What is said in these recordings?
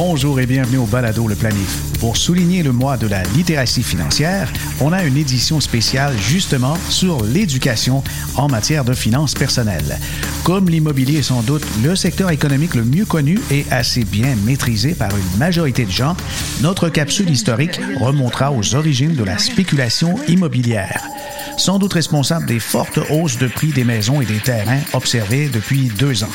Bonjour et bienvenue au Balado Le Planif. Pour souligner le mois de la littératie financière, on a une édition spéciale justement sur l'éducation en matière de finances personnelles. Comme l'immobilier est sans doute le secteur économique le mieux connu et assez bien maîtrisé par une majorité de gens, notre capsule historique remontera aux origines de la spéculation immobilière sans doute responsable des fortes hausses de prix des maisons et des terrains observées depuis deux ans.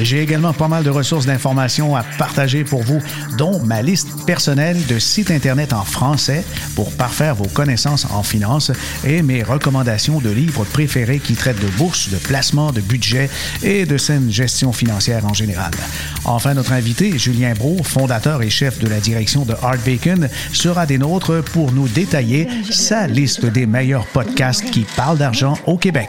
J'ai également pas mal de ressources d'informations à partager pour vous, dont ma liste personnelle de sites Internet en français pour parfaire vos connaissances en finance et mes recommandations de livres préférés qui traitent de bourse, de placement, de budget et de saine gestion financière en général. Enfin, notre invité, Julien Bro, fondateur et chef de la direction de Art Bacon, sera des nôtres pour nous détailler sa liste des meilleurs podcasts qui parlent d'argent au Québec.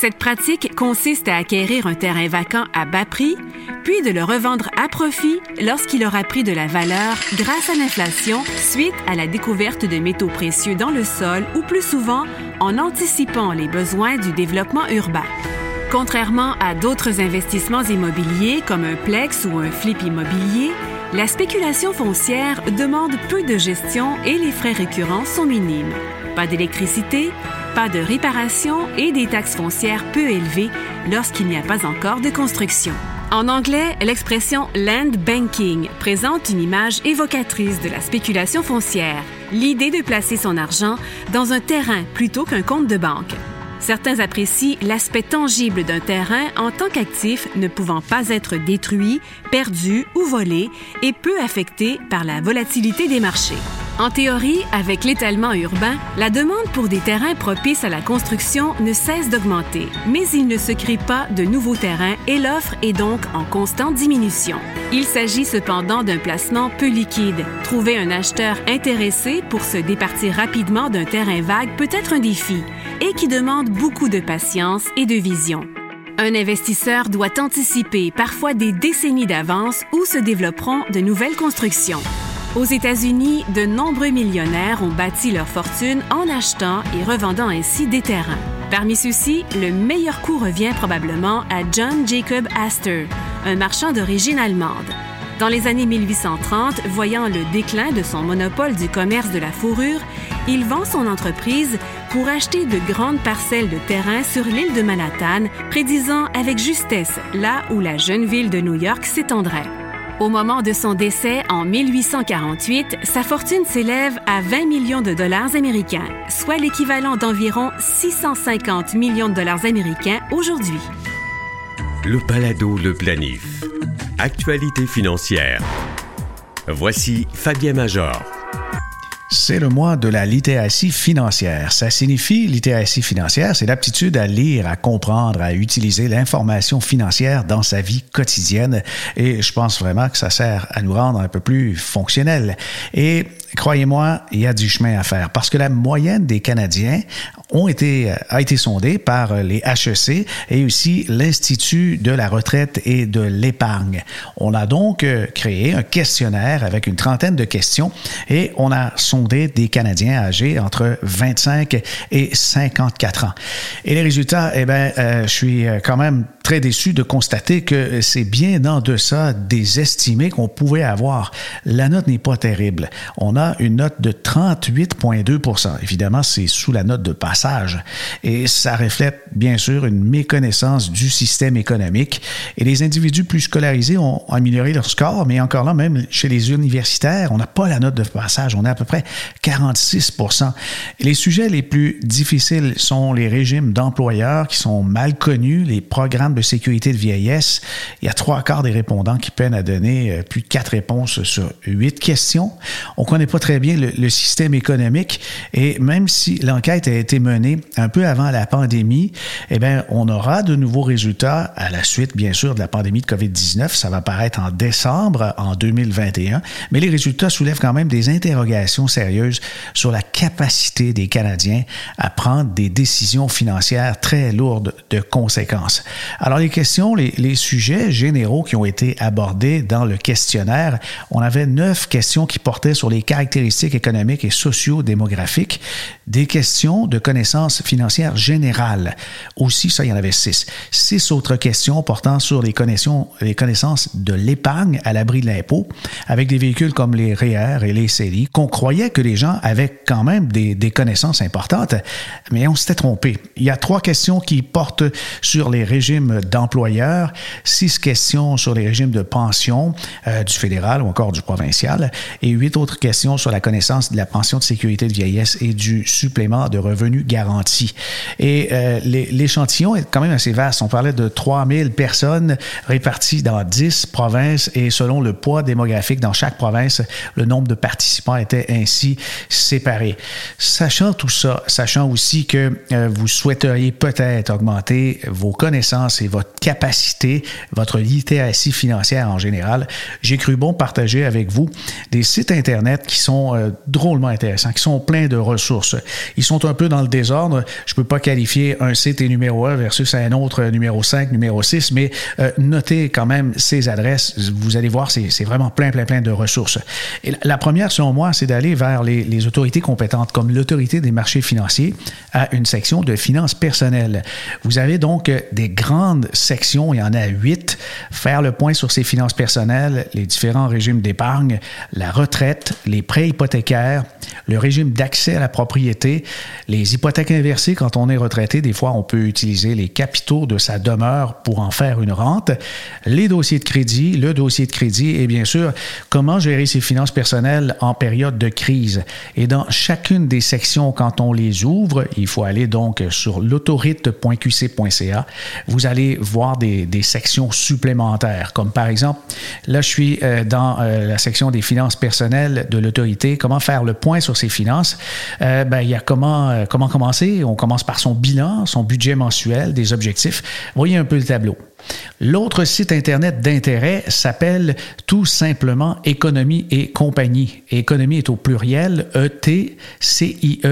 Cette pratique consiste à acquérir un terrain vacant à bas prix, puis de le revendre à profit lorsqu'il aura pris de la valeur grâce à l'inflation suite à la découverte de métaux précieux dans le sol ou plus souvent en anticipant les besoins du développement urbain. Contrairement à d'autres investissements immobiliers comme un plex ou un flip immobilier, la spéculation foncière demande peu de gestion et les frais récurrents sont minimes. Pas d'électricité, pas de réparation et des taxes foncières peu élevées lorsqu'il n'y a pas encore de construction. En anglais, l'expression land banking présente une image évocatrice de la spéculation foncière, l'idée de placer son argent dans un terrain plutôt qu'un compte de banque. Certains apprécient l'aspect tangible d'un terrain en tant qu'actif ne pouvant pas être détruit, perdu ou volé et peu affecté par la volatilité des marchés. En théorie, avec l'étalement urbain, la demande pour des terrains propices à la construction ne cesse d'augmenter, mais il ne se crée pas de nouveaux terrains et l'offre est donc en constante diminution. Il s'agit cependant d'un placement peu liquide. Trouver un acheteur intéressé pour se départir rapidement d'un terrain vague peut être un défi et qui demande beaucoup de patience et de vision. Un investisseur doit anticiper parfois des décennies d'avance où se développeront de nouvelles constructions. Aux États-Unis, de nombreux millionnaires ont bâti leur fortune en achetant et revendant ainsi des terrains. Parmi ceux-ci, le meilleur coup revient probablement à John Jacob Astor, un marchand d'origine allemande. Dans les années 1830, voyant le déclin de son monopole du commerce de la fourrure, il vend son entreprise pour acheter de grandes parcelles de terrain sur l'île de Manhattan, prédisant avec justesse là où la jeune ville de New York s'étendrait. Au moment de son décès en 1848, sa fortune s'élève à 20 millions de dollars américains, soit l'équivalent d'environ 650 millions de dollars américains aujourd'hui. Le balado Le Planif. Actualité financière. Voici Fabien Major. C'est le mois de la littératie financière. Ça signifie littératie financière, c'est l'aptitude à lire, à comprendre, à utiliser l'information financière dans sa vie quotidienne. Et je pense vraiment que ça sert à nous rendre un peu plus fonctionnels. Et croyez-moi, il y a du chemin à faire parce que la moyenne des Canadiens ont été, a été sondée par les HEC et aussi l'Institut de la retraite et de l'épargne. On a donc euh, créé un questionnaire avec une trentaine de questions et on a sondé des Canadiens âgés entre 25 et 54 ans. Et les résultats, eh bien, euh, je suis euh, quand même très déçu de constater que c'est bien en deçà des estimés qu'on pouvait avoir. La note n'est pas terrible. On une note de 38,2 Évidemment, c'est sous la note de passage. Et ça reflète, bien sûr, une méconnaissance du système économique. Et les individus plus scolarisés ont amélioré leur score, mais encore là, même chez les universitaires, on n'a pas la note de passage. On est à peu près 46% Les sujets les plus difficiles sont les régimes d'employeurs qui sont mal connus, les programmes de sécurité de vieillesse. Il y a trois quarts des répondants qui peinent à donner euh, plus de quatre réponses sur huit questions. On connaît pas très bien le, système économique et même si l'enquête a été menée un peu avant la pandémie, eh bien, on aura de nouveaux résultats à la suite, bien sûr, de la pandémie de COVID-19. Ça va paraître en décembre en 2021, mais les résultats soulèvent quand même des interrogations sérieuses sur la capacité des Canadiens à prendre des décisions financières très lourdes de conséquences. Alors, les questions, les sujets généraux qui ont été abordés dans le questionnaire, on avait neuf questions qui portaient sur les caractéristiques économiques et socio-démographiques, des questions de connaissances financières générales. Aussi, ça, il y en avait six. Six autres questions portant sur les connaissances, de l'épargne à l'abri de l'impôt, avec des véhicules comme les REER et les CELI, qu'on croyait que les gens avaient quand même des, des connaissances importantes, mais on s'était trompé. Il y a trois questions qui portent sur les régimes d'employeurs, six questions sur les régimes de pension euh, du fédéral ou encore du provincial, et huit autres questions sur la connaissance de la pension de sécurité de vieillesse et du supplément de revenus garanti. Et euh, l'échantillon est quand même assez vaste. On parlait de 3000 personnes réparties dans 10 provinces et selon le poids démographique dans chaque province, le nombre de participants était ainsi séparé. Sachant tout ça, sachant aussi que euh, vous souhaiteriez peut-être augmenter vos connaissances et votre capacité, votre littératie financière en général, j'ai cru bon partager avec vous des sites Internet qui sont euh, drôlement intéressants, qui sont pleins de ressources. Ils sont un peu dans le désordre. Je peux pas qualifier un site et numéro 1 versus un autre numéro 5, numéro 6, mais euh, notez quand même ces adresses. Vous allez voir, c'est vraiment plein, plein, plein de ressources. Et la première, selon moi, c'est d'aller vers les, les autorités compétentes, comme l'autorité des marchés financiers, à une section de finances personnelles. Vous avez donc des grandes sections, il y en a huit, faire le point sur ses finances personnelles, les différents régimes d'épargne, la retraite, les prêts hypothécaires, le régime d'accès à la propriété, les hypothèques inversées quand on est retraité, des fois on peut utiliser les capitaux de sa demeure pour en faire une rente, les dossiers de crédit, le dossier de crédit et bien sûr comment gérer ses finances personnelles en période de crise. Et dans chacune des sections, quand on les ouvre, il faut aller donc sur l'autorite.qc.ca, vous allez voir des, sections supplémentaires, comme par exemple, là je suis euh, dans euh, la section des finances personnelles de l'autorité, comment faire le point sur ses finances. Euh, ben, il y a comment, euh, comment commencer. On commence par son bilan, son budget mensuel, des objectifs. Voyez un peu le tableau. L'autre site Internet d'intérêt s'appelle tout simplement Économie et compagnie. Économie est au pluriel, etcie.com.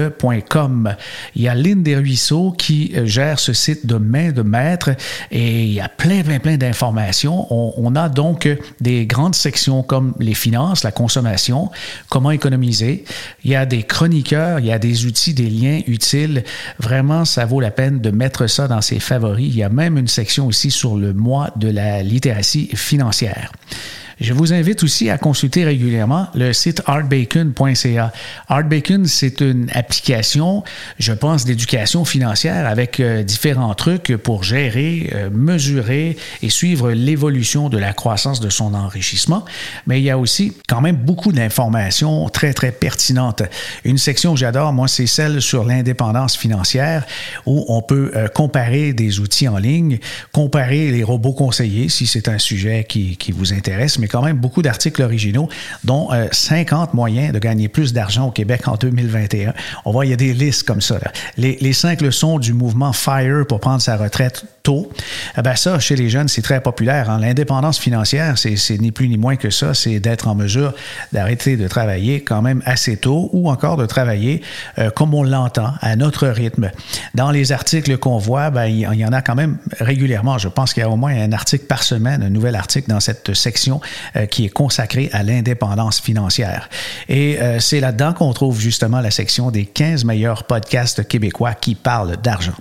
Il y a Lynn Desruisseaux qui gère ce site de main de maître et il y a plein, plein, plein d'informations. On, on, a donc des grandes sections comme les finances, la consommation, comment économiser. Il y a des chroniqueurs, il y a des outils, des liens utiles. Vraiment, ça vaut la peine de mettre ça dans ses favoris. Il y a même une section aussi sur le mois de la littératie financière. Je vous invite aussi à consulter régulièrement le site artbacon.ca. Artbacon, c'est une application, je pense, d'éducation financière avec euh, différents trucs pour gérer, euh, mesurer et suivre l'évolution de la croissance de son enrichissement. Mais il y a aussi quand même beaucoup d'informations très, très pertinentes. Une section que j'adore, moi, c'est celle sur l'indépendance financière où on peut euh, comparer des outils en ligne, comparer les robots conseillers si c'est un sujet qui, qui vous intéresse, mais quand même beaucoup d'articles originaux, dont 50 euh, moyens de gagner plus d'argent au Québec en 2021. On voit, il y a des listes comme ça. Les, cinq leçons du mouvement FIRE pour prendre sa retraite tôt. Eh ben ça, chez les jeunes, c'est très populaire. Hein. L'indépendance financière, c'est ni plus ni moins que ça, c'est d'être en mesure d'arrêter de travailler quand même assez tôt ou encore de travailler euh, comme on l'entend, à notre rythme. Dans les articles qu'on voit, ben, il y en a quand même régulièrement. Je pense qu'il y a au moins un article par semaine, un nouvel article dans cette section qui est consacré à l'indépendance financière. Et euh, c'est là-dedans qu'on trouve justement la section des 15 meilleurs podcasts québécois qui parlent d'argent.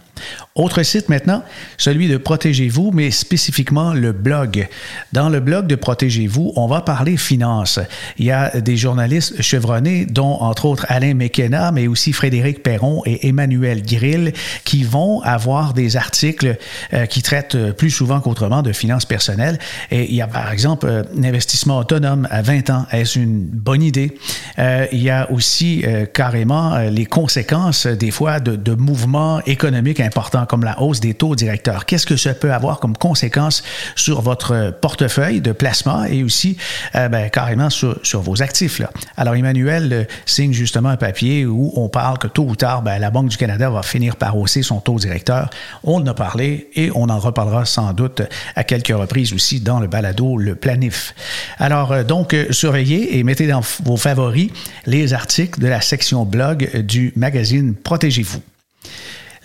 Autre site maintenant, celui de Protégez-vous, mais spécifiquement le blog. Dans le blog de Protégez-vous, on va parler finances. Il y a des journalistes chevronnés, dont entre autres Alain McKenna, mais aussi Frédéric Perron et Emmanuel Grill, qui vont avoir des articles euh, qui traitent plus souvent qu'autrement de finances personnelles. Et il y a par exemple euh, un investissement autonome à 20 ans. Est-ce une bonne idée? Euh, il y a aussi carrément les conséquences des fois de, de mouvements économiques importants comme la hausse des taux directeurs. Qu'est-ce que ça peut avoir comme conséquence sur votre portefeuille de placement et aussi euh, ben, carrément sur, vos actifs? Alors, Emmanuel euh, signe justement un papier où on parle que tôt ou tard, ben, la Banque du Canada va finir par hausser son taux directeur. On en a parlé et on en reparlera sans doute à quelques reprises aussi dans le balado Le Planif. Alors, euh, donc, surveillez et mettez dans vos favoris les articles de la section blog du magazine Protégez-vous.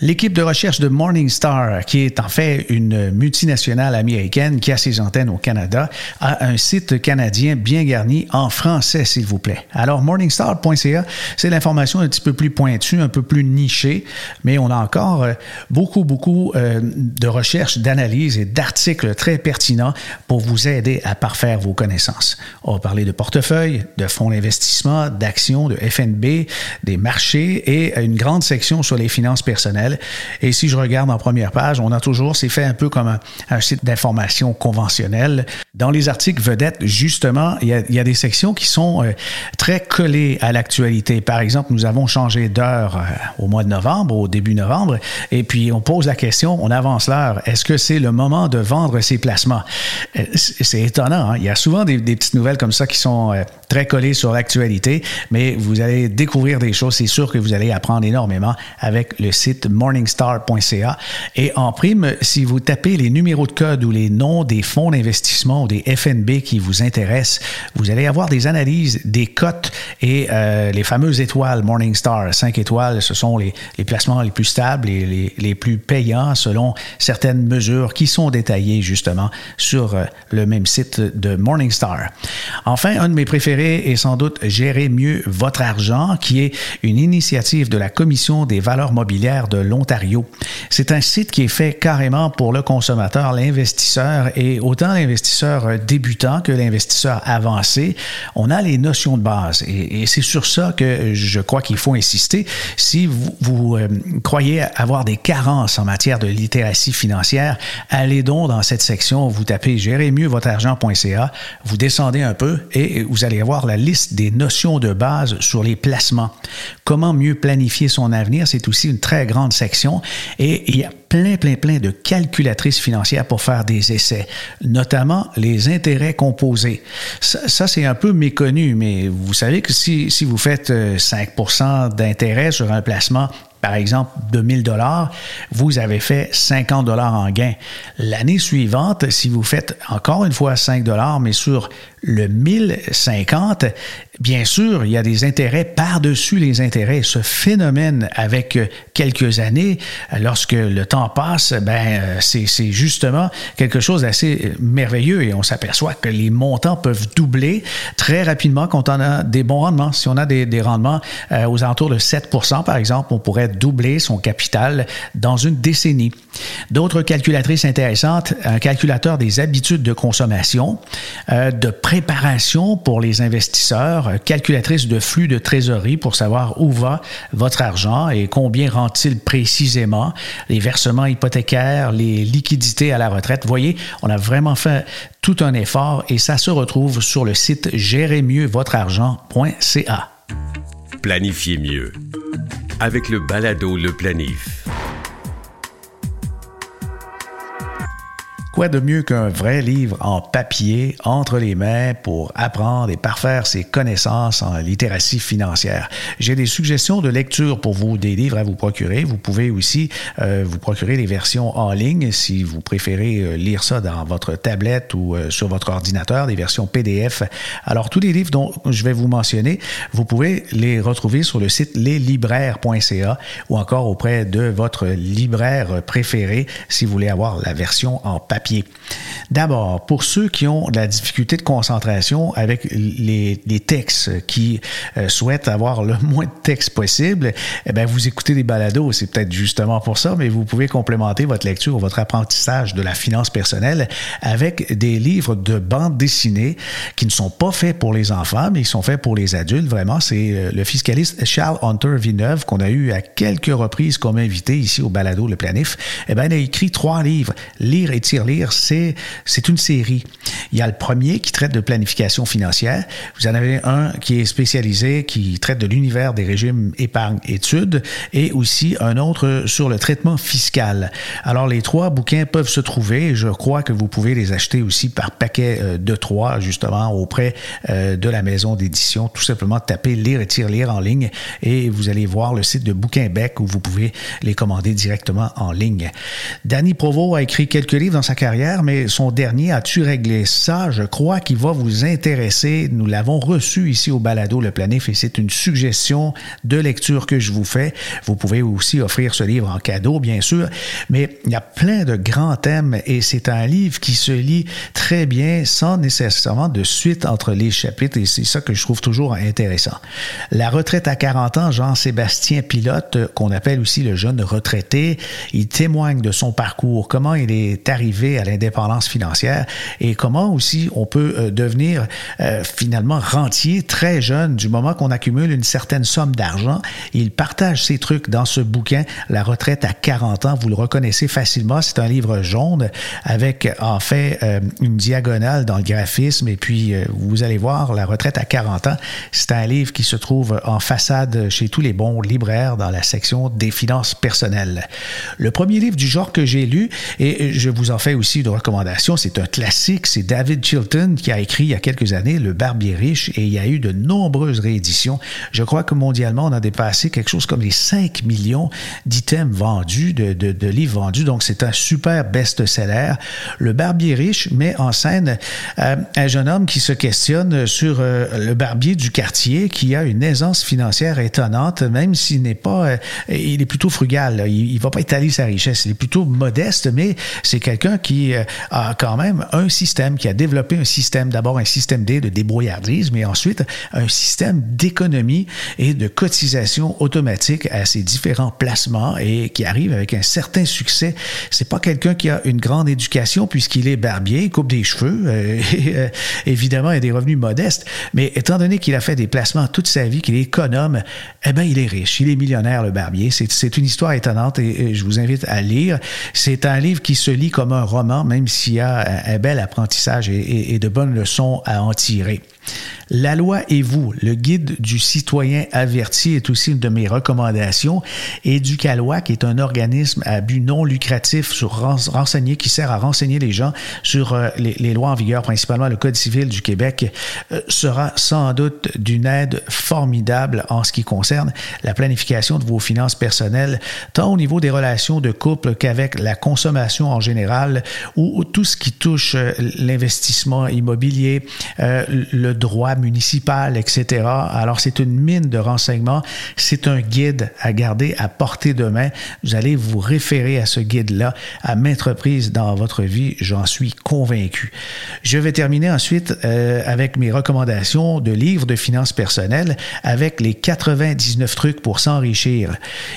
L'équipe de recherche de Morningstar, qui est en fait une multinationale américaine qui a ses antennes au Canada, a un site canadien bien garni en français, s'il vous plaît. Alors, morningstar.ca, c'est l'information un petit peu plus pointue, un peu plus nichée, mais on a encore euh, beaucoup, beaucoup euh, de recherches, d'analyses et d'articles très pertinents pour vous aider à parfaire vos connaissances. On va parler de portefeuille, de fonds d'investissement, d'actions, de FNB, des marchés et une grande section sur les finances personnelles et si je regarde en première page, on a toujours, c'est fait un peu comme un, site d'information conventionnel. Dans les articles vedettes, justement, il y a, des sections qui sont euh, très collées à l'actualité. Par exemple, nous avons changé d'heure euh, au mois de novembre, au début novembre, et puis on pose la question, on avance l'heure, est-ce que c'est le moment de vendre ses placements? Euh, c'est étonnant, hein? il y a souvent des, petites nouvelles comme ça qui sont très collées sur l'actualité, mais vous allez découvrir des choses, c'est sûr que vous allez apprendre énormément avec le site morningstar.ca. Et en prime, si vous tapez les numéros de code ou les noms des fonds d'investissement des FNB qui vous intéressent, vous allez avoir des analyses des cotes et euh, les fameuses étoiles Morningstar. Cinq étoiles, ce sont les, les placements les plus stables et les, les, plus payants selon certaines mesures qui sont détaillées justement sur euh, le même site de Morningstar. Enfin, un de mes préférés est sans doute Gérer mieux votre argent, qui est une initiative de la Commission des valeurs mobilières de l'Ontario. C'est un site qui est fait carrément pour le consommateur, l'investisseur, et autant l'investisseur débutant que l'investisseur avancé, on a les notions de base. Et, c'est sur ça que je crois qu'il faut insister. Si vous, euh, croyez avoir des carences en matière de littératie financière, allez donc dans cette section, vous tapez Gérez mieux votre argent.ca, vous descendez un peu et vous allez avoir la liste des notions de base sur les placements. Comment mieux planifier son avenir, c'est aussi une très grande section et il y a plein, plein, plein de calculatrices financières pour faire des essais, notamment les intérêts composés. Ça, c'est un peu méconnu, mais vous savez que si, si vous faites 5% euh, d'intérêt sur un placement par exemple, de 1000 dollars, vous avez fait 50 dollars en gain. L'année suivante, si vous faites encore une fois 5 dollars, mais sur le 1050, bien sûr, il y a des intérêts par-dessus les intérêts. Ce phénomène, avec quelques années, lorsque le temps passe, ben, c'est justement quelque chose d'assez merveilleux et on s'aperçoit que les montants peuvent doubler très rapidement quand on a des bons rendements. Si on a des, rendements euh, aux alentours de 7% par exemple, on pourrait doubler son capital dans une décennie. D'autres calculatrices intéressantes, un calculateur des habitudes de consommation, euh, de préparation pour les investisseurs, euh, calculatrice de flux de trésorerie pour savoir où va votre argent et combien rend-il précisément, les versements hypothécaires, les liquidités à la retraite. Voyez, on a vraiment fait tout un effort et ça se retrouve sur le site gérezmieuxvotreargent.ca. Planifiez mieux avec le balado Le Planif. Quoi de mieux qu'un vrai livre en papier entre les mains pour apprendre et parfaire ses connaissances en littératie financière? J'ai des suggestions de lecture pour vous, des livres à vous procurer. Vous pouvez aussi euh, vous procurer les versions en ligne si vous préférez euh, lire ça dans votre tablette ou euh, sur votre ordinateur, des versions PDF. Alors, tous les livres dont je vais vous mentionner, vous pouvez les retrouver sur le site leslibraires.ca ou encore auprès de votre libraire préféré si vous voulez avoir la version en papier D'abord, pour ceux qui ont de la difficulté de concentration avec les, textes, qui euh, souhaitent avoir le moins de texte possible, eh vous écoutez des balados, c'est peut-être justement pour ça, mais vous pouvez complémenter votre lecture ou votre apprentissage de la finance personnelle avec des livres de bande dessinée qui ne sont pas faits pour les enfants, mais ils sont faits pour les adultes. Vraiment, c'est euh, le fiscaliste Charles Hunter Villeneuve qu'on a eu à quelques reprises comme invité ici au balado Le Planif. Eh bien, il a écrit trois livres. Lire et c'est, une série. Il y a le premier qui traite de planification financière. Vous en avez un qui est spécialisé, qui traite de l'univers des régimes épargne-études et aussi un autre sur le traitement fiscal. Alors, les trois bouquins peuvent se trouver. Je crois que vous pouvez les acheter aussi par paquet euh, de trois, justement, auprès euh, de la maison d'édition. Tout simplement, tapez Lire et tire-lire en ligne et vous allez voir le site de Bouquinbec où vous pouvez les commander directement en ligne. Danny Provo a écrit quelques livres dans sa carrière, mais son dernier, As-tu réglé ça? Je crois qu'il va vous intéresser. Nous l'avons reçu ici au Balado Le Planif et c'est une suggestion de lecture que je vous fais. Vous pouvez aussi offrir ce livre en cadeau, bien sûr, mais il y a plein de grands thèmes et c'est un livre qui se lit très bien sans nécessairement de suite entre les chapitres et c'est ça que je trouve toujours intéressant. La retraite à 40 ans, Jean-Sébastien Pilote, qu'on appelle aussi le jeune retraité, il témoigne de son parcours, comment il est arrivé à l'indépendance financière et comment aussi on peut euh, devenir euh, finalement rentier très jeune du moment qu'on accumule une certaine somme d'argent. Il partage ses trucs dans ce bouquin, La retraite à 40 ans. Vous le reconnaissez facilement. C'est un livre jaune avec en fait euh, une diagonale dans le graphisme et puis vous allez voir, La retraite à 40 ans, c'est un livre qui se trouve en façade chez tous les bons libraires dans la section des finances personnelles. Le premier livre du genre que j'ai lu, et je vous en fais aussi une recommandation, c'est un classique, c'est David Chilton qui a écrit il y a quelques années Le Barbier riche et il y a eu de nombreuses rééditions. Je crois que mondialement, on a dépassé quelque chose comme les 5 millions d'items vendus, de, de, livres vendus, donc c'est un super best-seller. Le Barbier riche met en scène euh, un jeune homme qui se questionne sur euh, le barbier du quartier qui a une aisance financière étonnante, même s'il n'est pas, euh, il est plutôt frugal. Il, il va pas étaler sa richesse. Il est plutôt modeste, mais c'est quelqu'un qui euh, a quand même un système, qui a développé un système, d'abord un système D de débrouillardise, mais ensuite un système d'économie et de cotisation automatique à ses différents placements et qui arrive avec un certain succès. C'est pas quelqu'un qui a une grande éducation puisqu'il est barbier, coupe des cheveux, et, évidemment, il a des revenus modestes, mais étant donné qu'il a fait des placements toute sa vie, qu'il est économe, eh ben, il est riche, il est millionnaire, le barbier. C'est une histoire étonnante et, je vous invite à lire. C'est un livre qui se lit comme un roman, même s'il y a un, bel apprentissage et, de bonnes leçons à en tirer. La loi et vous, le guide du citoyen averti est aussi une de mes recommandations. Éducalois, qui est un organisme à but non lucratif sur renseigner, qui sert à renseigner les gens sur euh, les, lois en vigueur, principalement le Code civil du Québec, euh, sera sans doute d'une aide formidable en ce qui concerne la planification de vos finances personnelles, tant au niveau des relations de couple qu'avec la consommation en général ou, tout ce qui touche euh, l'investissement immobilier, droit municipal, etc. Alors, c'est une mine de renseignements. C'est un guide à garder à portée de main. Vous allez vous référer à ce guide-là à maintes reprises dans votre vie, j'en suis convaincu. Je vais terminer ensuite euh, avec mes recommandations de livres de finances personnelles avec les 99 trucs pour s'enrichir.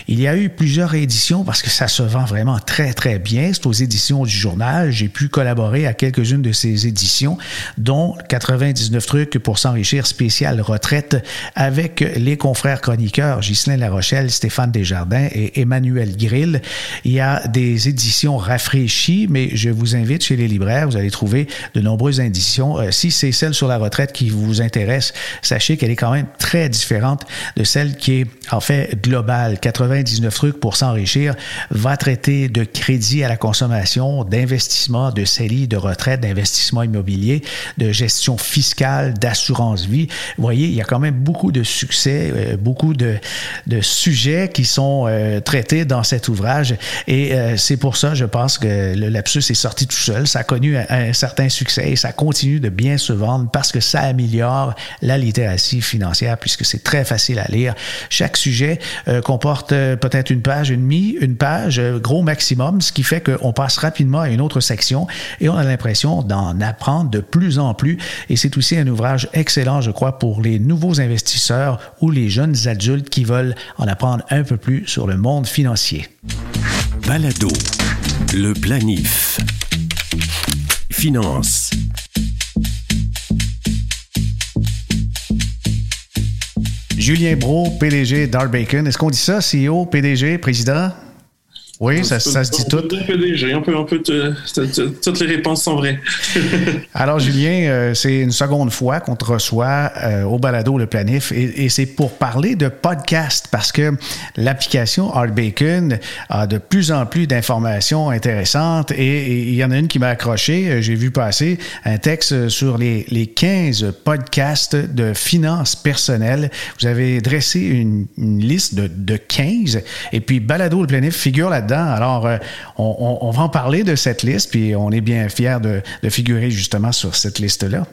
Il y a eu plusieurs éditions parce que ça se vend vraiment très, très bien. C'est aux éditions du journal. J'ai pu collaborer à quelques-unes de ces éditions, dont 99 trucs pour s'enrichir spécial retraite avec les confrères chroniqueurs Ghislain Larochelle, Stéphane Desjardins et Emmanuel Grill. Il y a des éditions rafraîchies, mais je vous invite chez les libraires, vous allez trouver de nombreuses éditions. Euh, si c'est celle sur la retraite qui vous intéresse, sachez qu'elle est quand même très différente de celle qui est en fait globale. 99 trucs pour s'enrichir va traiter de crédit à la consommation, d'investissement, de CELI, de retraite, d'investissement immobilier, de gestion fiscale, d'assurance vie. Vous voyez, il y a quand même beaucoup de succès, euh, beaucoup de, de, sujets qui sont euh, traités dans cet ouvrage. Et euh, c'est pour ça, je pense que le lapsus est sorti tout seul. Ça a connu un, un, certain succès et ça continue de bien se vendre parce que ça améliore la littératie financière puisque c'est très facile à lire. Chaque sujet comporte peut-être une page, une demi, une page, gros maximum, ce qui fait qu'on passe rapidement à une autre section et on a l'impression d'en apprendre de plus en plus. Et c'est aussi un ouvrage excellent, je crois, pour les nouveaux investisseurs ou les jeunes adultes qui veulent en apprendre un peu plus sur le monde financier. Balado, le planif. Finance. Julien Bro, PDG d'Arbacon. Est-ce qu'on dit ça, CEO, PDG, président? Oui, ça, ça, se dit tout. Toutes les réponses sont vraies. Alors, Julien, euh, c'est une seconde fois qu'on te reçoit euh, au balado Le Planif et, et c'est pour parler de podcast parce que l'application Art Bacon a de plus en plus d'informations intéressantes et il y en a une qui m'a accroché. Euh, j'ai vu passer un texte sur les, les 15 podcasts de finances personnelles. Vous avez dressé une, une liste de, de 15 et puis balado Le Planif figure là alors, euh, on, va en parler de cette liste, puis on est bien fiers de, figurer justement sur cette liste-là.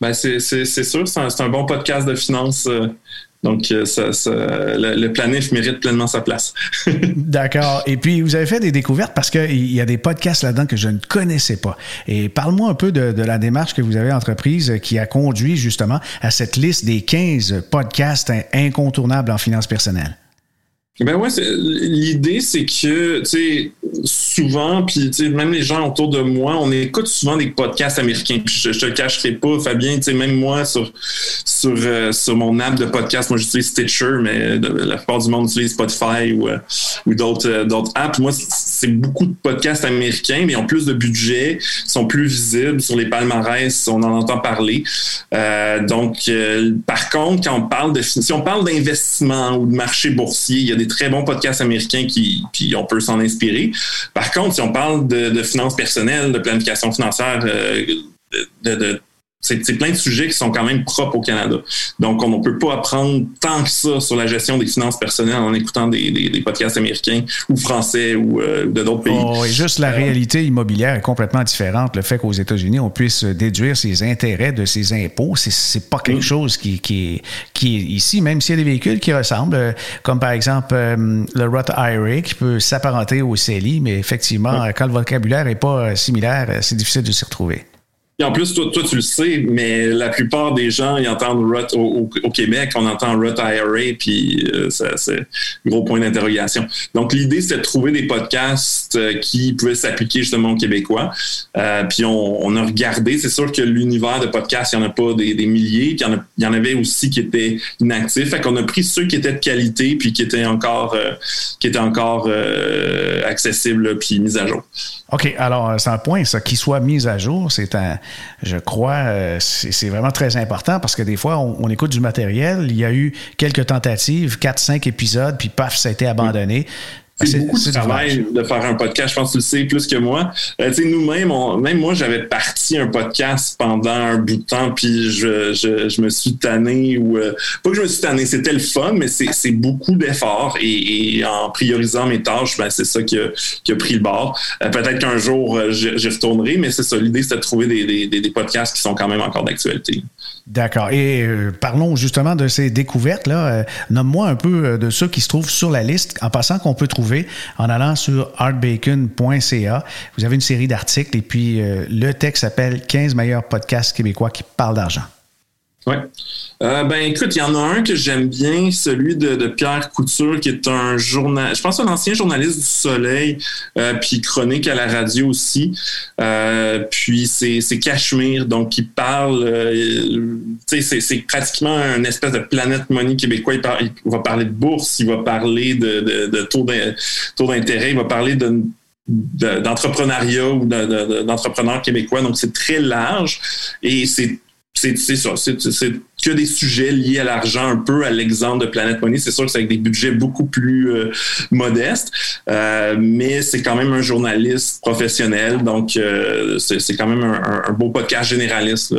Ben c'est sûr, c'est un, bon podcast de finances. Euh, donc, euh, le, planif mérite pleinement sa place. D'accord. Et puis, vous avez fait des découvertes parce qu'il y a des podcasts là-dedans que je ne connaissais pas. Et parle-moi un peu de, de, la démarche que vous avez entreprise qui a conduit justement à cette liste des 15 podcasts incontournables en finances personnelles. Ben ouais, l'idée c'est que tu sais souvent puis tu sais même les gens autour de moi, on écoute souvent des podcasts américains. je, te cacherai pas, Fabien, tu sais même moi sur sur euh, sur mon app de podcast, moi j'utilise Stitcher, mais la plupart du monde utilise Spotify ou euh, ou d'autres euh, d'autres apps. Moi c'est beaucoup de podcasts américains, mais ils ont plus de budget, sont plus visibles sur les palmarès, on en entend parler. donc par contre, quand on parle de si on parle d'investissement ou de marché boursier, il y a des très bons podcasts américains qui, puis on peut s'en inspirer. Par contre, si on parle de, finances personnelles, de planification financière, euh, de, c'est plein de sujets qui sont quand même propres au Canada. Donc, on ne peut pas apprendre tant que ça sur la gestion des finances personnelles en écoutant des, podcasts américains ou français ou euh, de d'autres pays. Oh, juste la réalité immobilière est complètement différente. Le fait qu'aux États-Unis, on puisse déduire ses intérêts de ses impôts, c'est pas quelque chose qui, qui, qui, est ici, même s'il y a des véhicules qui ressemblent, euh, comme par exemple euh, le Roth IRA qui peut s'apparenter au CELI, mais effectivement, quand le vocabulaire n'est pas similaire, c'est difficile de s'y retrouver. Et en plus, toi, tu le sais, mais la plupart des gens, ils entendent Roth au, Québec, on entend Roth IRA, puis euh, c'est gros point d'interrogation. Donc, l'idée, c'est de trouver des podcasts euh, qui pouvaient s'appliquer justement aux Québécois. Euh, puis on, on, a regardé, c'est sûr que l'univers de podcasts, il n'y en a pas des, des milliers, puis il y, en avait aussi qui étaient inactifs. Fait qu'on a pris ceux qui étaient de qualité, puis qui étaient encore, qui étaient encore accessibles, puis mis à jour. OK, alors c'est un point, ça, qui soit mis à jour, c'est un, je crois, euh, c'est vraiment très important parce que des fois, on, écoute du matériel, il y a eu quelques tentatives, quatre, cinq épisodes, puis paf, ça a été abandonné. C'est beaucoup de travail de faire un podcast. Je pense que tu le sais plus que moi. Euh, nous-mêmes, même moi, j'avais parti un podcast pendant un bout de temps, puis je, je, me suis tanné ou euh, pas que je me suis tanné, c'était le fun, mais c'est beaucoup d'efforts et, en priorisant mes tâches, ben, c'est ça qui a, qui a, pris le bord. Euh, peut-être qu'un jour j'y retournerai, mais c'est ça. L'idée, c'était de trouver des, des, des podcasts qui sont quand même encore d'actualité. D'accord. Et euh, parlons justement de ces découvertes-là. Euh, nomme-moi un peu euh, de ceux qui se trouvent sur la liste, en passant qu'on peut trouver en allant sur artbacon.ca. Vous avez une série d'articles et puis le texte s'appelle 15 meilleurs podcasts québécois qui parlent d'argent. Oui. Euh, ben écoute, il y en a un que j'aime bien, celui de, Pierre Couture, qui est un journal, je pense un ancien journaliste du Soleil, euh, puis chronique à la radio aussi. Euh, puis c'est Cachemire, donc il parle, tu sais, c'est pratiquement une espèce de planète money québécois. Il, va parler de bourse, il va parler de, de, de taux d'intérêt, il va parler de d'entrepreneuriat ou d'entrepreneurs québécois. Donc, c'est très large et c'est c'est ça. C'est que des sujets liés à l'argent, un peu à l'exemple de Planet Money. C'est sûr que c'est avec des budgets beaucoup plus euh, modestes, euh, mais c'est quand même un journaliste professionnel, donc euh, c'est quand même un, beau podcast généraliste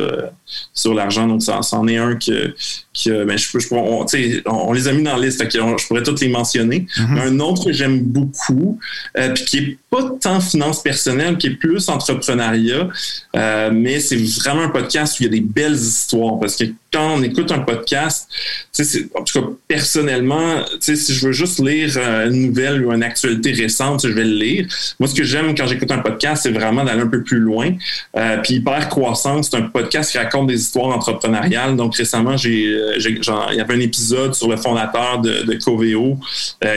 sur l'argent. Donc, ça, en est un que, que ben, je, je, on, on, les a mis dans la liste, je pourrais tous les mentionner. Mm-hmm. Un autre que j'aime beaucoup, puis qui est pas tant finance personnelle, qui est plus entrepreneuriat, mais c'est vraiment un podcast où il y a des belles histoires parce que quand on écoute un podcast, en tout cas, personnellement, si je veux juste lire euh, une nouvelle ou une actualité récente, je vais le lire. Moi, ce que j'aime quand j'écoute un podcast, c'est vraiment d'aller un peu plus loin. Euh, puis Hyper Croissance, c'est un podcast qui raconte des histoires entrepreneuriales. Donc, récemment, euh, il y avait un épisode sur le fondateur de, Coveo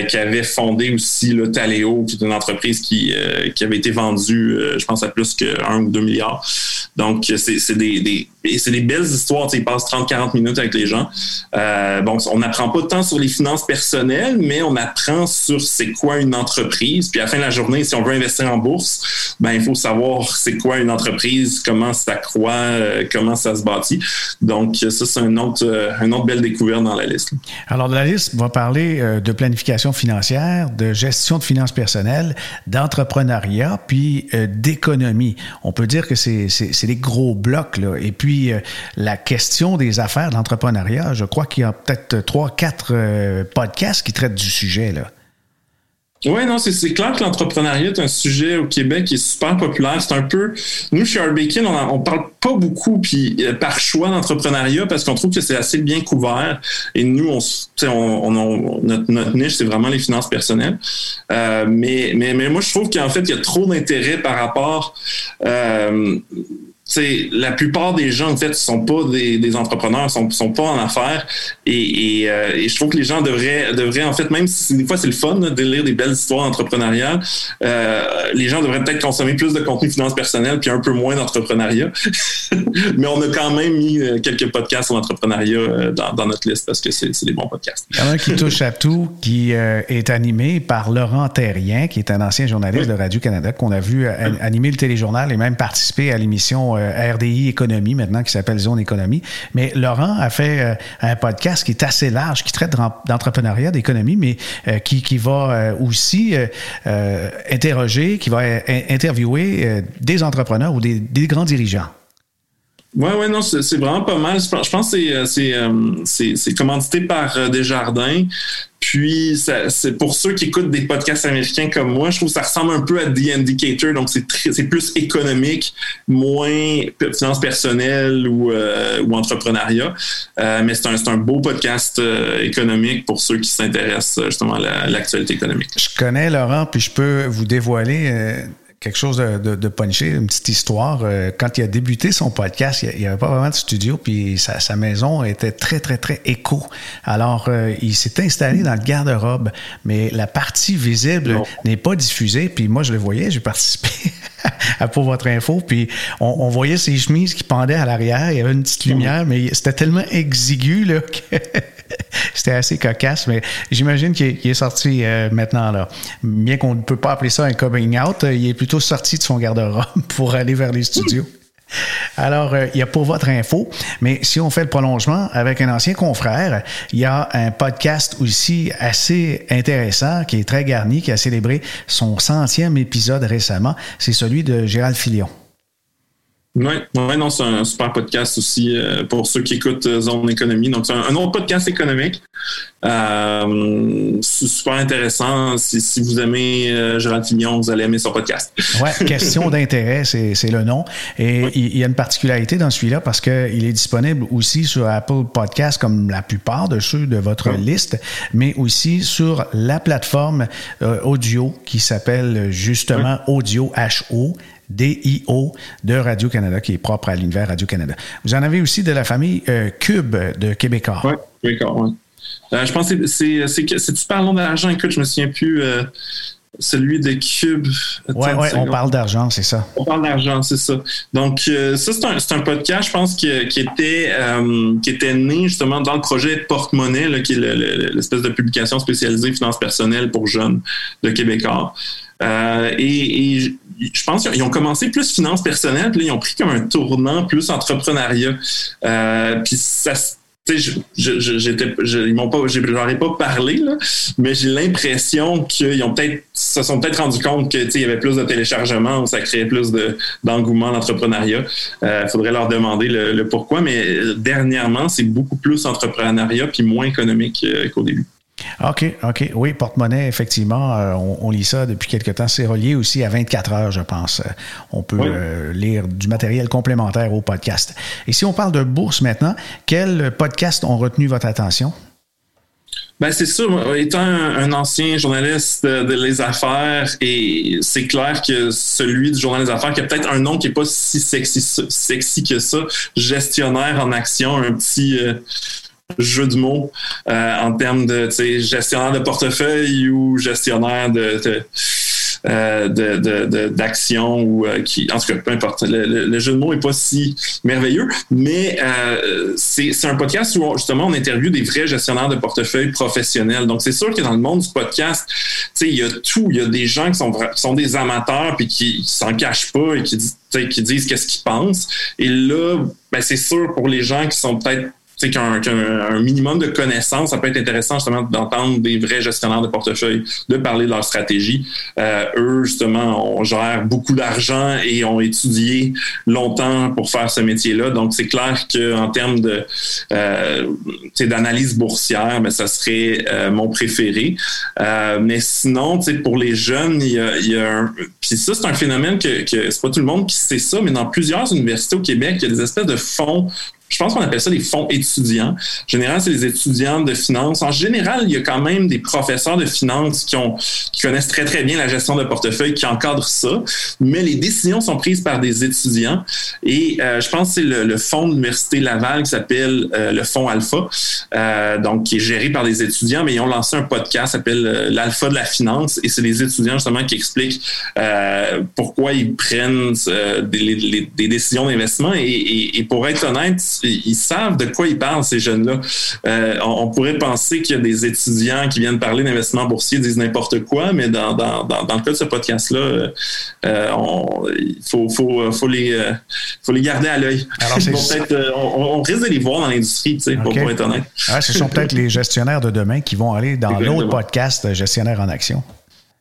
qui avait fondé aussi le Taleo, qui est une entreprise qui, qui avait été vendue, je pense, à plus que 1 ou 2 milliards. Donc, c'est, des, des, belles histoires. Il passe 30 40 minutes avec les gens. Euh, bon, on n'apprend pas tant sur les finances personnelles, mais on apprend sur c'est quoi une entreprise. Puis à la fin de la journée, si on veut investir en bourse, ben il faut savoir c'est quoi une entreprise, comment ça croît, euh, comment ça se bâtit. Donc ça c'est un autre, euh, une autre belle découverte dans la liste. Alors la liste va parler de planification financière, de gestion de finances personnelles, d'entrepreneuriat, puis d'économie. On peut dire que c'est des gros blocs là. Et puis la question des affaires, de l'entrepreneuriat, je crois qu'il y a peut-être trois, quatre euh, podcasts qui traitent du sujet. Là. Oui, non, c'est clair que l'entrepreneuriat est un sujet au Québec qui est super populaire. C'est un peu. Nous, chez Arbekin, on, on parle pas beaucoup puis euh, par choix d'entrepreneuriat parce qu'on trouve que c'est assez bien couvert. Et nous, on, on, notre, niche, c'est vraiment les finances personnelles. Euh, mais, mais, mais moi, je trouve qu'en fait, il y a trop d'intérêt par rapport la plupart des gens, en fait, sont pas des, des entrepreneurs, sont, sont pas en affaires. Et, euh, et, je trouve que les gens devraient, devraient en fait, même si des fois c'est le fun de lire des belles histoires entrepreneuriales, euh, les gens devraient peut-être consommer plus de contenu finance personnelle puis un peu moins d'entrepreneuriat. Mais on a quand même mis euh, quelques podcasts sur l'entrepreneuriat dans, dans, notre liste parce que c'est des bons podcasts. Il y en a un qui touche à tout, qui est animé par Laurent Terrien, qui est un ancien journaliste de Radio-Canada, qu'on a vu animer le téléjournal et même participer à l'émission RDI Économie maintenant, qui s'appelle Zone Économie. Mais Laurent a fait un podcast qui est assez large, qui traite d'entrepreneuriat, d'économie, mais euh, qui, qui, va euh, aussi euh, interroger, qui va interviewer des entrepreneurs ou des, des grands dirigeants. Oui, oui, non, c'est vraiment pas mal. Je pense que c'est commandité par Desjardins. Puis, c'est pour ceux qui écoutent des podcasts américains comme moi, je trouve que ça ressemble un peu à The Indicator. Donc, c'est plus économique, moins finance personnelle ou, euh, ou entrepreneuriat. Euh, mais c'est un, un, beau podcast euh, économique pour ceux qui s'intéressent justement à l'actualité économique. Je connais Laurent, puis je peux vous dévoiler quelque chose de, de, punché, une petite histoire. Euh, quand il a débuté son podcast, il n'y avait pas vraiment de studio, puis sa, maison était très, très, très écho. Alors, euh, il s'est installé dans le garde-robe, mais la partie visible n'est pas diffusée. Puis moi, je le voyais, j'ai participé à Pour votre info, puis on, voyait ses chemises qui pendaient à l'arrière. Il y avait une petite lumière, mais c'était tellement exigu là, que c'était assez cocasse, mais j'imagine qu'il est, sorti euh, maintenant. là. Bien qu'on ne peut pas appeler ça un coming out, euh, il est plutôt sorti de son garde-robe pour aller vers les studios. Alors, euh, il y a pour votre info, mais si on fait le prolongement avec un ancien confrère, il y a un podcast aussi assez intéressant qui est très garni, qui a célébré son centième épisode récemment. C'est celui de Gérald Filion. Oui, ouais, non, c'est un super podcast aussi euh, pour ceux qui écoutent euh, Zone Économie. Donc, c'est un, autre podcast économique. Euh, super intéressant. Si, si vous aimez euh, Gérald Fignon, vous allez aimer son podcast. Oui, question d'intérêt, c'est le nom. Et il, y a une particularité dans celui-là parce qu'il est disponible aussi sur Apple Podcast comme la plupart de ceux de votre liste, mais aussi sur la plateforme audio qui s'appelle justement Audio HO DIO de Radio-Canada, qui est propre à l'univers Radio-Canada. Vous en avez aussi de la famille euh, Cube de Québécois. Oui, Québécois, oui. Euh, je pense que c'est super long d'argent? Écoute, je me souviens plus. Euh, celui de Cube. Oui, ouais, on parle d'argent, c'est ça. On parle d'argent, c'est ça. Donc, ça, c'est un, podcast, je pense, qui, était, qui était né justement dans le projet Porte-Monnaie, qui est l'espèce de publication spécialisée finance personnelle pour jeunes de Québécois. Et, je pense qu'ils ont commencé plus finance personnelle, puis là, ils ont pris comme un tournant plus entrepreneuriat. Euh, puis ça je, je, j'étais, je, ils m'ont pas, ai pas parlé, là, mais j'ai l'impression qu'ils ont peut-être, se sont peut-être rendu compte que, il y avait plus de téléchargements, ça créait plus de, d'engouement d'entrepreneuriat. Il euh, faudrait leur demander le, pourquoi, mais dernièrement, c'est beaucoup plus entrepreneuriat puis moins économique euh, qu'au début. OK, OK. Oui, porte-monnaie, effectivement, euh, on, lit ça depuis quelque temps. C'est relié aussi à 24 heures, je pense. Euh, on peut euh, lire du matériel complémentaire au podcast. Et si on parle de bourse maintenant, quels podcasts ont retenu votre attention? Ben c'est sûr, étant un, ancien journaliste de, les affaires, et c'est clair que celui du journal des affaires, qui a peut-être un nom qui n'est pas si sexy, sexy que ça, gestionnaire en action, un petit jeu de mots euh, en termes de gestionnaire de portefeuille ou gestionnaire de, euh, d'action ou euh, qui en tout cas peu importe. Le, jeu de mots est pas si merveilleux mais c'est un podcast où justement on interviewe des vrais gestionnaires de portefeuille professionnels. Donc c'est sûr que dans le monde du podcast il y a tout. Il y a des gens qui sont sont des amateurs puis qui, s'en cachent pas et qui, qui disent qu'est-ce qu'ils pensent. Et là ben, c'est sûr pour les gens qui sont peut-être c'est qu'un un minimum de connaissances, ça peut être intéressant justement d'entendre des vrais gestionnaires de portefeuille, de parler de leur stratégie. Euh, eux, justement, on gère beaucoup d'argent et ont étudié longtemps pour faire ce métier-là. Donc, c'est clair qu'en termes de euh, d'analyse boursière, mais ben, ça serait euh, mon préféré. Euh, mais sinon, pour les jeunes, il y a, y a un... Puis ça, c'est un phénomène que, que c'est pas tout le monde qui sait ça, mais dans plusieurs universités au Québec, il y a des espèces de fonds je pense qu'on appelle ça des fonds étudiants. En général, c'est les étudiants de finance. En général, il y a quand même des professeurs de finance qui, ont, qui connaissent très, très bien la gestion de portefeuille, qui encadrent ça. Mais les décisions sont prises par des étudiants. Et euh, je pense que c'est le, fonds de l'Université Laval qui s'appelle euh, le fonds Alpha, euh, donc qui est géré par des étudiants, mais ils ont lancé un podcast qui s'appelle l'Alpha de la finance. Et c'est les étudiants justement qui expliquent pourquoi ils prennent des, des, décisions d'investissement. Et, et, et pour être honnête, ils savent de quoi ils parlent, ces jeunes-là. Euh, on, pourrait penser qu'il y a des étudiants qui viennent parler d'investissement boursier, disent n'importe quoi, mais dans, dans, dans, le cas de ce podcast-là, euh, il faut, faut, faut, les, faut les garder à l'œil. on, risque de les voir dans l'industrie, pour, être honnête. ce sont peut-être les gestionnaires de demain qui vont aller dans l'autre podcast Gestionnaire en action.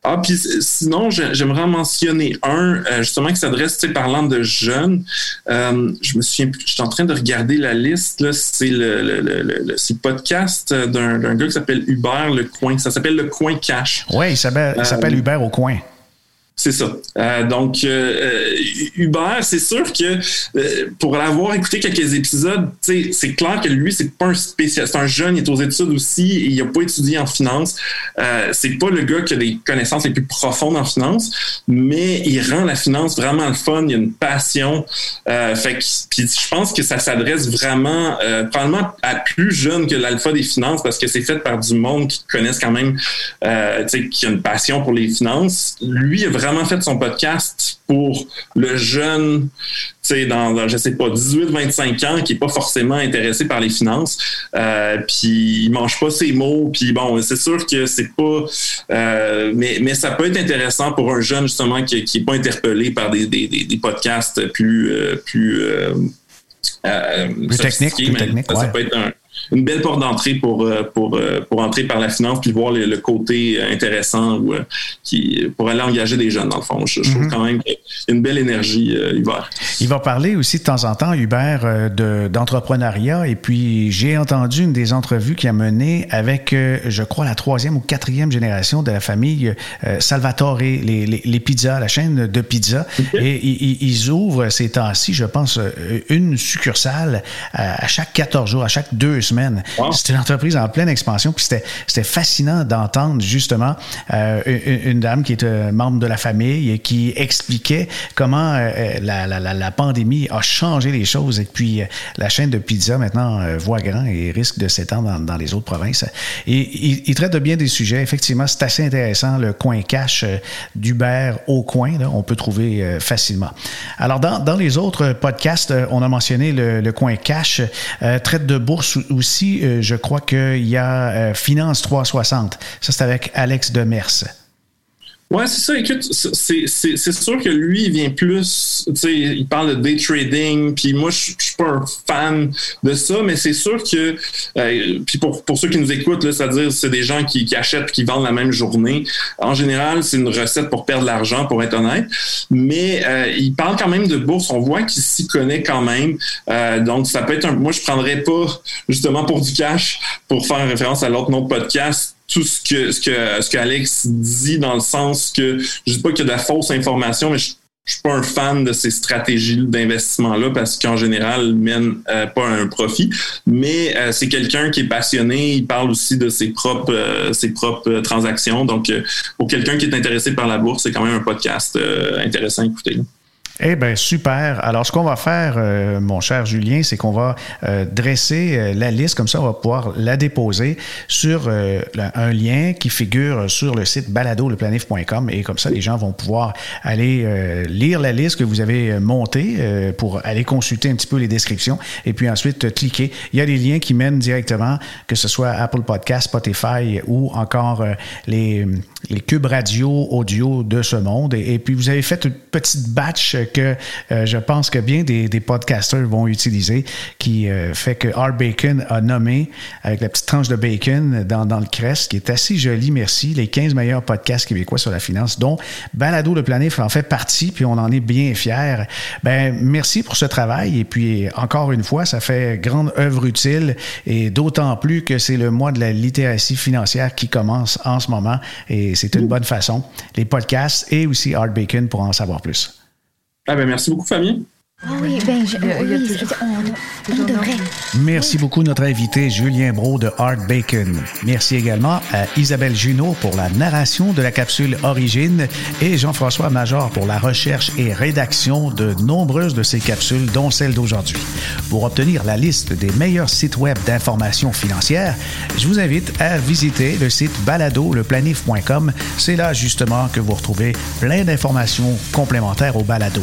Ah, puis sinon, j'aimerais en mentionner un, euh, justement, qui s'adresse, tu sais, parlant de jeunes. Euh, je me souviens plus, je suis en train de regarder la liste, là. C'est le, le, le, le podcast d'un gars qui s'appelle Hubert Le Coin. Ça s'appelle Le Coin Cash. Oui, il s'appelle euh, Hubert au Coin. C'est ça. Euh, donc, euh, Hubert, c'est sûr que euh, pour l'avoir écouté quelques épisodes, c'est clair que lui, c'est pas un spécialiste. C'est un jeune, il est aux études aussi, il n'a pas étudié en finance. Euh, c'est pas le gars qui a des connaissances les plus profondes en finance, mais il rend la finance vraiment le fun. Il y a une passion. Euh, fait puis je pense que ça s'adresse vraiment, euh, probablement à plus jeune que l'alpha des finances, parce que c'est fait par du monde qui connaissent quand même, qui a une passion pour les finances. Lui, a vraiment vraiment fait son podcast pour le jeune, tu sais, dans, je sais pas, 18-25 ans, qui est pas forcément intéressé par les finances, euh, puis il mange pas ses mots, puis bon, c'est sûr que c'est pas, euh, mais, mais ça peut être intéressant pour un jeune justement qui, qui est pas interpellé par des, des, des, podcasts plus, euh, plus, euh, plus techniques, plus technique, ça, peut être un, une belle porte d'entrée pour, euh, pour, euh, pour entrer par la finance puis voir le, côté intéressant ou, euh, qui, pour aller engager des jeunes, dans le fond. Je, trouve mhm. quand même une belle énergie, Hubert. Il va parler aussi de temps en temps, Hubert, d'entrepreneuriat. Et puis, j'ai entendu une des entrevues qu'il a menées avec, je crois, la troisième ou quatrième génération de la famille Salvatore, les, les, les pizzas, la chaîne de pizza. Et ils, ouvrent ces temps-ci, je pense, une succursale à, à chaque 14 jours, à chaque deux semaines. C'était une entreprise en pleine expansion. Puis c'était fascinant d'entendre justement euh, une, dame qui est euh, membre de la famille et qui expliquait comment euh, la, la, la, pandémie a changé les choses. Et puis la chaîne de pizza maintenant voit grand et risque de s'étendre dans, dans, les autres provinces. Et il, traite de bien des sujets. Effectivement, c'est assez intéressant. Le coin cash d'Uber au coin, là, on peut trouver facilement. Alors, dans, dans, les autres podcasts, on a mentionné le, le coin cash, traite de bourse aussi, euh, je crois qu'il y a euh, Finance 360. Ça, c'est avec Alex Demers. Ouais, c'est ça. Écoute, c'est sûr que lui, il vient plus, tu sais, il parle de day trading, puis moi, je suis pas un fan de ça, mais c'est sûr que, euh, puis pour, pour ceux qui nous écoutent, c'est-à-dire, c'est des gens qui, qui achètent qui vendent la même journée. En général, c'est une recette pour perdre de l'argent, pour être honnête, mais euh, il parle quand même de bourse. On voit qu'il s'y connaît quand même. Euh, donc, ça peut être un. Moi, je prendrais pas, justement, pour du cash, pour faire référence à l'autre nom podcast tout ce que ce que ce qu'Alex dit dans le sens que je dis pas qu'il y a de la fausse information, mais je, je suis pas un fan de ces stratégies d'investissement-là parce qu'en général, ils mènent euh, pas un profit. Mais euh, c'est quelqu'un qui est passionné. Il parle aussi de ses propres euh, ses propres transactions. Donc, pour quelqu'un qui est intéressé par la bourse, c'est quand même un podcast intéressant à écouter. Eh bien, super. Alors, ce qu'on va faire, euh, mon cher Julien, c'est qu'on va euh, dresser euh, la liste, comme ça, on va pouvoir la déposer sur un lien qui figure sur le site baladoleplanif.com et comme ça, les gens vont pouvoir aller lire la liste que vous avez montée pour aller consulter un petit peu les descriptions et puis ensuite cliquer. Il y a des liens qui mènent directement, que ce soit Apple Podcast, Spotify ou encore les, cubes radio audio de ce monde. Et puis, vous avez fait une petite batch que euh, je pense que bien des, des podcasters vont utiliser, qui euh, fait que Art Bacon a nommé, avec la petite tranche de bacon dans, dans le crest, qui est assez joli, merci, les 15 meilleurs podcasts québécois sur la finance, dont Balado le Planif en fait partie, puis on en est bien fiers. Ben, merci pour ce travail, et puis encore une fois, ça fait grande œuvre utile, et d'autant plus que c'est le mois de la littératie financière qui commence en ce moment, et c'est une bonne façon. Les podcasts et aussi Art Bacon pour en savoir plus. Ah ben merci beaucoup, Fabien. Ah oui, ben, je, oui, on, devrait. Merci beaucoup, notre invité Julien Bro de Art Bacon. Merci également à Isabelle Junot pour la narration de la capsule Origine et Jean-François Major pour la recherche et rédaction de nombreuses de ces capsules, dont celle d'aujourd'hui. Pour obtenir la liste des meilleurs sites web d'information financière, je vous invite à visiter le site baladoleplanif.com. C'est là justement que vous retrouvez plein d'informations complémentaires au balado.